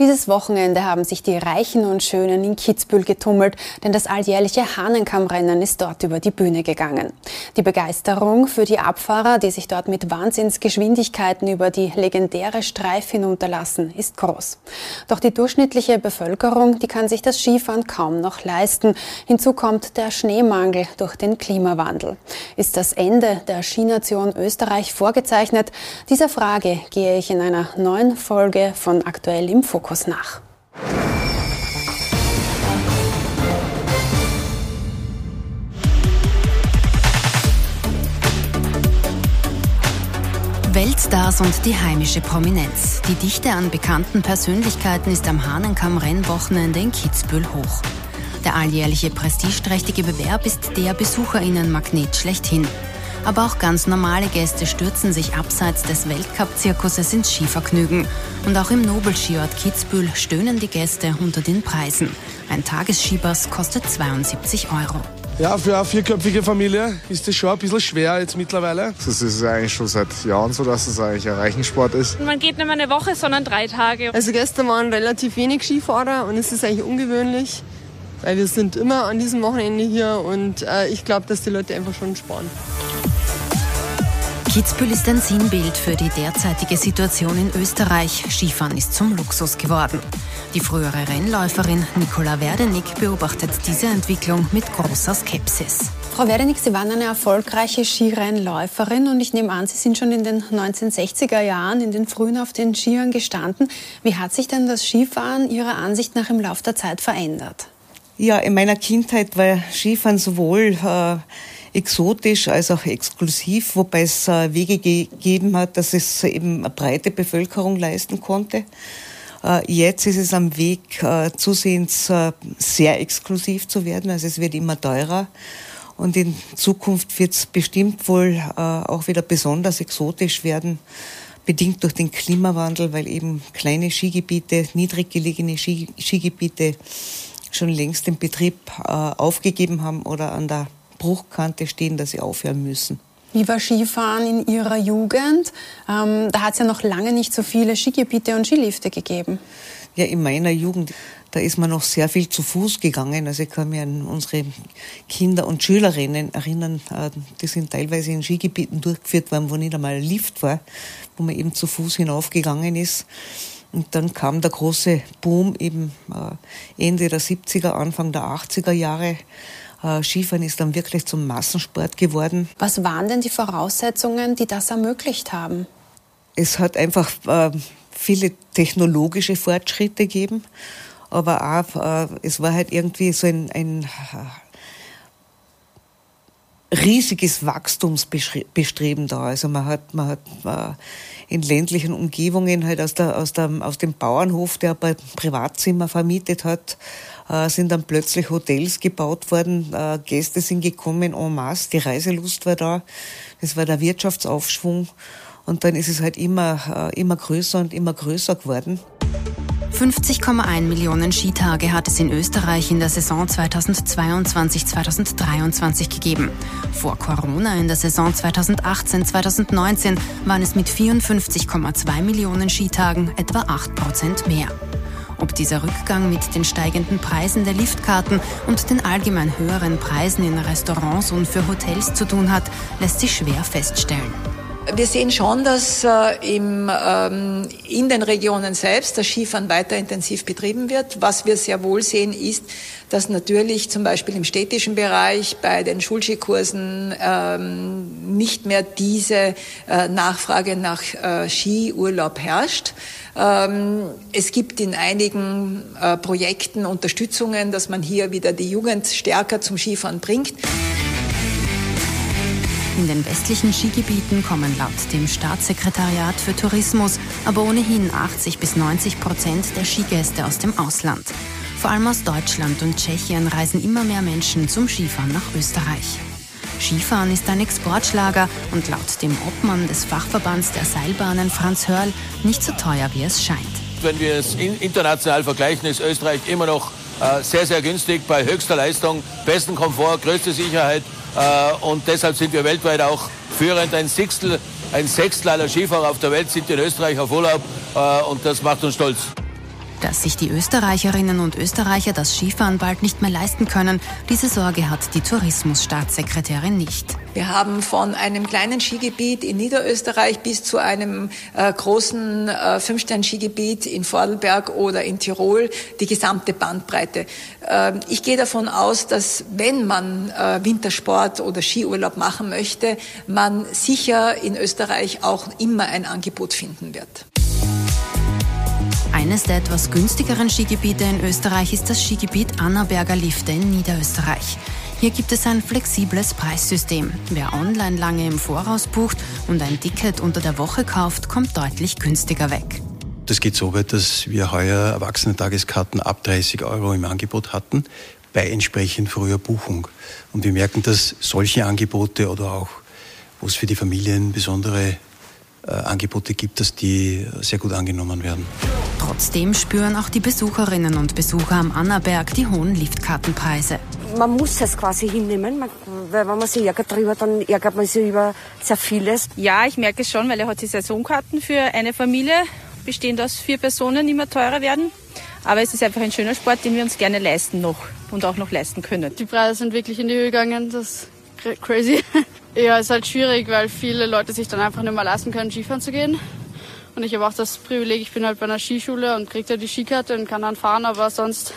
Dieses Wochenende haben sich die Reichen und Schönen in Kitzbühel getummelt, denn das alljährliche Hahnenkammrennen ist dort über die Bühne gegangen. Die Begeisterung für die Abfahrer, die sich dort mit Wahnsinnsgeschwindigkeiten über die legendäre Streif hinunterlassen, ist groß. Doch die durchschnittliche Bevölkerung, die kann sich das Skifahren kaum noch leisten. Hinzu kommt der Schneemangel durch den Klimawandel. Ist das Ende der Skination Österreich vorgezeichnet? Dieser Frage gehe ich in einer neuen Folge von Aktuell im Fokus Fokus nach. Weltstars und die heimische Prominenz. Die Dichte an bekannten Persönlichkeiten ist am Hahnenkamm-Rennwochenende in Kitzbühel hoch. Der alljährliche prestigeträchtige Bewerb ist der BesucherInnen-Magnet schlechthin. Aber auch ganz normale Gäste stürzen sich abseits des Weltcup-Zirkuses ins Skivergnügen. Und auch im Nobelskiort Kitzbühel stöhnen die Gäste unter den Preisen. Ein Tagesskipass kostet 72 Euro. Ja, für eine vierköpfige Familie ist das schon ein bisschen schwer jetzt mittlerweile. Das ist eigentlich schon seit Jahren so, dass es eigentlich ein Reichensport ist. Man geht nicht mehr eine Woche, sondern drei Tage. Also gestern waren relativ wenig Skifahrer und es ist eigentlich ungewöhnlich, weil wir sind immer an diesem Wochenende hier und äh, ich glaube, dass die Leute einfach schon sparen. Kitzbühel ist ein Sinnbild für die derzeitige Situation in Österreich. Skifahren ist zum Luxus geworden. Die frühere Rennläuferin Nicola Werdenig beobachtet diese Entwicklung mit großer Skepsis. Frau Werdenig, Sie waren eine erfolgreiche Skirennläuferin und ich nehme an, Sie sind schon in den 1960er Jahren in den frühen auf den Skiern gestanden. Wie hat sich denn das Skifahren Ihrer Ansicht nach im Laufe der Zeit verändert? Ja, in meiner Kindheit war Skifahren sowohl äh, exotisch als auch exklusiv, wobei es äh, Wege gegeben hat, dass es eben eine breite Bevölkerung leisten konnte. Äh, jetzt ist es am Weg, äh, zusehends sehr exklusiv zu werden, also es wird immer teurer. Und in Zukunft wird es bestimmt wohl auch wieder besonders exotisch werden, bedingt durch den Klimawandel, weil eben kleine Skigebiete, niedrig gelegene Skigebiete schon längst den Betrieb aufgegeben haben oder an der Bruchkante stehen, dass sie aufhören müssen. Wie war Skifahren in Ihrer Jugend? Ähm, da hat es ja noch lange nicht so viele Skigebiete und Skilifte gegeben. Ja, in meiner Jugend, da ist man noch sehr viel zu Fuß gegangen. Also ich kann mich an unsere Kinder und Schülerinnen erinnern, äh, die sind teilweise in Skigebieten durchgeführt worden, wo nicht einmal ein Lift war, wo man eben zu Fuß hinaufgegangen ist. Und dann kam der große Boom eben äh, Ende der 70er, Anfang der 80er Jahre äh, Skifahren ist dann wirklich zum Massensport geworden. Was waren denn die Voraussetzungen, die das ermöglicht haben? Es hat einfach äh, viele technologische Fortschritte gegeben, aber auch es war halt irgendwie so ein, ein riesiges Wachstumsbestreben da. Also man hat, man hat in ländlichen Umgebungen halt aus, der, aus, der, aus dem Bauernhof, der ein Privatzimmer vermietet hat, äh, sind dann plötzlich Hotels gebaut worden, äh, Gäste sind gekommen en masse, die Reiselust war da, das war der Wirtschaftsaufschwung und dann ist es halt immer, äh, immer größer und immer größer geworden. 50,1 Millionen Skitage hat es in Österreich in der Saison 2022-2023 gegeben. Vor Corona in der Saison 2018-2019 waren es mit 54,2 Millionen Skitagen etwa 8 Prozent mehr. Ob dieser Rückgang mit den steigenden Preisen der Liftkarten und den allgemein höheren Preisen in Restaurants und für Hotels zu tun hat, lässt sich schwer feststellen. Wir sehen schon, dass äh, im, ähm, in den Regionen selbst das Skifahren weiter intensiv betrieben wird. Was wir sehr wohl sehen, ist, dass natürlich zum Beispiel im städtischen Bereich bei den Schulskikursen ähm, nicht mehr diese äh, Nachfrage nach äh, Skiurlaub herrscht. Ähm, es gibt in einigen äh, Projekten Unterstützungen, dass man hier wieder die Jugend stärker zum Skifahren bringt. In den westlichen Skigebieten kommen laut dem Staatssekretariat für Tourismus aber ohnehin 80 bis 90 Prozent der Skigäste aus dem Ausland. Vor allem aus Deutschland und Tschechien reisen immer mehr Menschen zum Skifahren nach Österreich. Skifahren ist ein Exportschlager und laut dem Obmann des Fachverbands der Seilbahnen Franz Hörl nicht so teuer, wie es scheint. Wenn wir es international vergleichen, ist Österreich immer noch äh, sehr, sehr günstig bei höchster Leistung, besten Komfort, größte Sicherheit und deshalb sind wir weltweit auch führend. Ein Sechstel, ein Sechstel aller Skifahrer auf der Welt sind in Österreich auf Urlaub äh, und das macht uns stolz. Dass sich die Österreicherinnen und Österreicher das Skifahren bald nicht mehr leisten können, diese Sorge hat die Tourismusstaatssekretärin nicht. Wir haben von einem kleinen Skigebiet in Niederösterreich bis zu einem äh, großen äh, Fünfstern-Skigebiet in Vordelberg oder in Tirol die gesamte Bandbreite. Äh, ich gehe davon aus, dass wenn man äh, Wintersport oder Skiurlaub machen möchte, man sicher in Österreich auch immer ein Angebot finden wird. Eines der etwas günstigeren Skigebiete in Österreich ist das Skigebiet Annaberger Lifte in Niederösterreich. Hier gibt es ein flexibles Preissystem. Wer online lange im Voraus bucht und ein Ticket unter der Woche kauft, kommt deutlich günstiger weg. Das geht so weit, dass wir heuer Erwachsenentageskarten ab 30 Euro im Angebot hatten, bei entsprechend früher Buchung. Und wir merken, dass solche Angebote oder auch, wo es für die Familien besondere Angebote gibt, dass die sehr gut angenommen werden. Trotzdem spüren auch die Besucherinnen und Besucher am Annaberg die hohen Liftkartenpreise man muss es quasi hinnehmen, man, weil wenn man sich ärgert darüber, dann ärgert man sich über sehr vieles. Ja, ich merke es schon, weil er hat die Saisonkarten für eine Familie, bestehend aus vier Personen, immer teurer werden. Aber es ist einfach ein schöner Sport, den wir uns gerne leisten noch und auch noch leisten können. Die Preise sind wirklich in die Höhe gegangen, das ist crazy. ja, es ist halt schwierig, weil viele Leute sich dann einfach nicht mehr leisten können, Skifahren zu gehen. Und ich habe auch das Privileg, ich bin halt bei einer Skischule und kriege da die Skikarte und kann dann fahren, aber sonst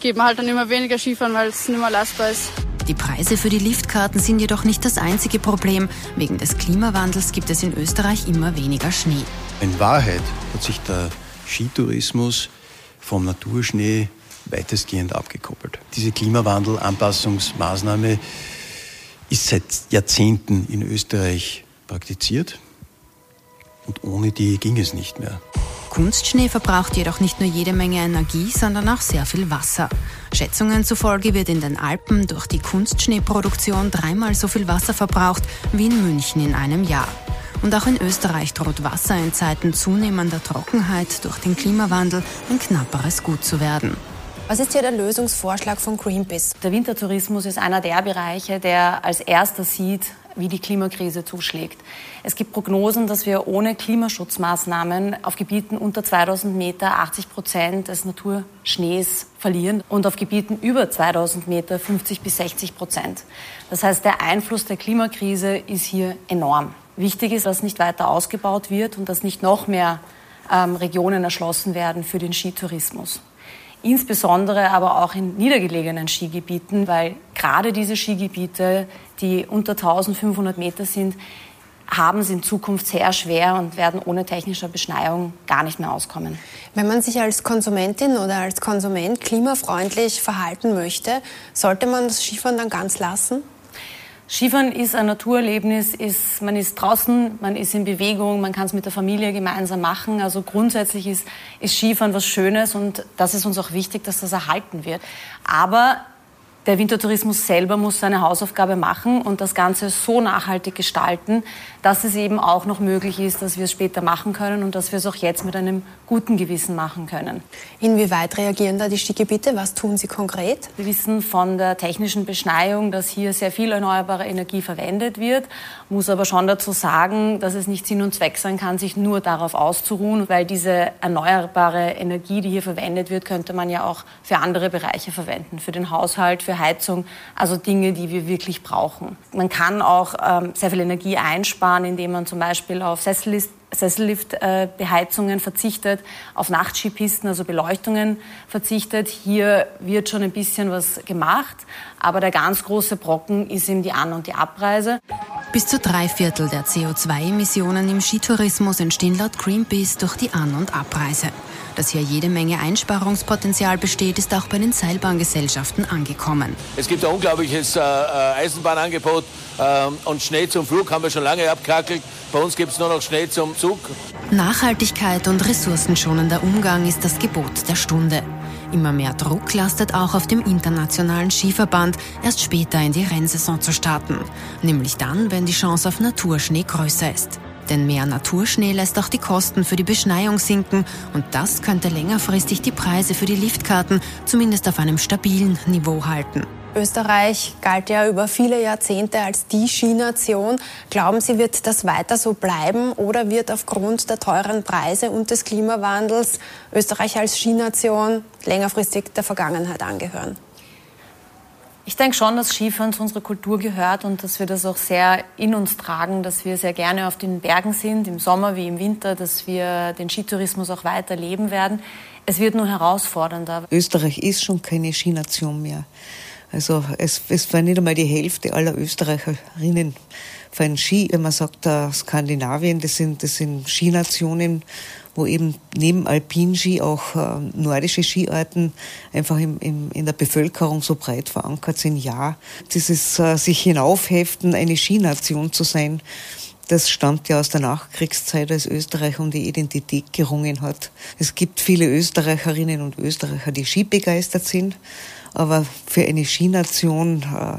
geht man halt dann immer weniger Skifahren, weil es nicht mehr leistbar ist. Die Preise für die Liftkarten sind jedoch nicht das einzige Problem. Wegen des Klimawandels gibt es in Österreich immer weniger Schnee. In Wahrheit hat sich der Skitourismus vom Naturschnee weitestgehend abgekoppelt. Diese Klimawandelanpassungsmaßnahme ist seit Jahrzehnten in Österreich praktiziert und ohne die ging es nicht mehr. Kunstschnee verbraucht jedoch nicht nur jede Menge Energie, sondern auch sehr viel Wasser. Schätzungen zufolge wird in den Alpen durch die Kunstschneeproduktion dreimal so viel Wasser verbraucht wie in München in einem Jahr. Und auch in Österreich droht Wasser in Zeiten zunehmender Trockenheit durch den Klimawandel ein knapperes Gut zu werden. Was ist hier der Lösungsvorschlag von Greenpeace? Der Wintertourismus ist einer der Bereiche, der als erster sieht, wie die Klimakrise zuschlägt. Es gibt Prognosen, dass wir ohne Klimaschutzmaßnahmen auf Gebieten unter 2000 Meter 80 Prozent des Naturschnees verlieren und auf Gebieten über 2000 Meter 50 bis 60 Prozent. Das heißt, der Einfluss der Klimakrise ist hier enorm. Wichtig ist, dass nicht weiter ausgebaut wird und dass nicht noch mehr ähm, Regionen erschlossen werden für den Skitourismus insbesondere aber auch in niedergelegenen Skigebieten, weil gerade diese Skigebiete, die unter 1500 Meter sind, haben es in Zukunft sehr schwer und werden ohne technische Beschneiung gar nicht mehr auskommen. Wenn man sich als Konsumentin oder als Konsument klimafreundlich verhalten möchte, sollte man das Skifahren dann ganz lassen? Skifahren ist ein Naturerlebnis, ist, man ist draußen, man ist in Bewegung, man kann es mit der Familie gemeinsam machen. Also grundsätzlich ist, ist Skifahren was Schönes und das ist uns auch wichtig, dass das erhalten wird. Aber der Wintertourismus selber muss seine Hausaufgabe machen und das Ganze so nachhaltig gestalten, dass es eben auch noch möglich ist, dass wir es später machen können und dass wir es auch jetzt mit einem guten Gewissen machen können. Inwieweit reagieren da die Skigebiete? Was tun sie konkret? Wir wissen von der technischen Beschneiung, dass hier sehr viel erneuerbare Energie verwendet wird, muss aber schon dazu sagen, dass es nicht Sinn und Zweck sein kann, sich nur darauf auszuruhen, weil diese erneuerbare Energie, die hier verwendet wird, könnte man ja auch für andere Bereiche verwenden, für den Haushalt, für Heizung, also Dinge, die wir wirklich brauchen. Man kann auch ähm, sehr viel Energie einsparen, indem man zum Beispiel auf Sessellift-Beheizungen äh, verzichtet, auf Nachtskipisten, also Beleuchtungen verzichtet. Hier wird schon ein bisschen was gemacht, aber der ganz große Brocken ist eben die An- und die Abreise. Bis zu drei Viertel der CO2-Emissionen im Skitourismus entstehen laut Greenpeace durch die An- und Abreise. Dass hier jede Menge Einsparungspotenzial besteht, ist auch bei den Seilbahngesellschaften angekommen. Es gibt ein unglaubliches äh, äh Eisenbahnangebot äh, und Schnee zum Flug haben wir schon lange abkackelt. Bei uns gibt es nur noch Schnee zum Zug. Nachhaltigkeit und ressourcenschonender Umgang ist das Gebot der Stunde. Immer mehr Druck lastet auch auf dem Internationalen Skiverband, erst später in die Rennsaison zu starten. Nämlich dann, wenn die Chance auf Naturschnee größer ist. Denn mehr Naturschnee lässt auch die Kosten für die Beschneiung sinken und das könnte längerfristig die Preise für die Liftkarten zumindest auf einem stabilen Niveau halten. Österreich galt ja über viele Jahrzehnte als die Skination. Glauben Sie, wird das weiter so bleiben oder wird aufgrund der teuren Preise und des Klimawandels Österreich als Skination längerfristig der Vergangenheit angehören? Ich denke schon, dass Skifahren zu unserer Kultur gehört und dass wir das auch sehr in uns tragen, dass wir sehr gerne auf den Bergen sind, im Sommer wie im Winter, dass wir den Skitourismus auch weiter leben werden. Es wird nur herausfordernder. Österreich ist schon keine Skination mehr. Also es, es war nicht einmal die Hälfte aller Österreicherinnen fahren Ski. Wenn man sagt, uh, Skandinavien, das sind, das sind Skinationen, wo eben neben Alpinski auch äh, nordische Skiarten einfach im, im, in der Bevölkerung so breit verankert sind. Ja, dieses äh, sich hinaufheften, eine Skination zu sein, das stammt ja aus der Nachkriegszeit, als Österreich um die Identität gerungen hat. Es gibt viele Österreicherinnen und Österreicher, die skibegeistert sind, aber für eine Skination äh,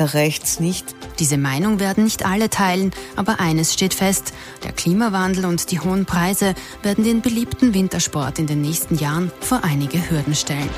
da reicht's nicht. Diese Meinung werden nicht alle teilen, aber eines steht fest. Der Klimawandel und die hohen Preise werden den beliebten Wintersport in den nächsten Jahren vor einige Hürden stellen.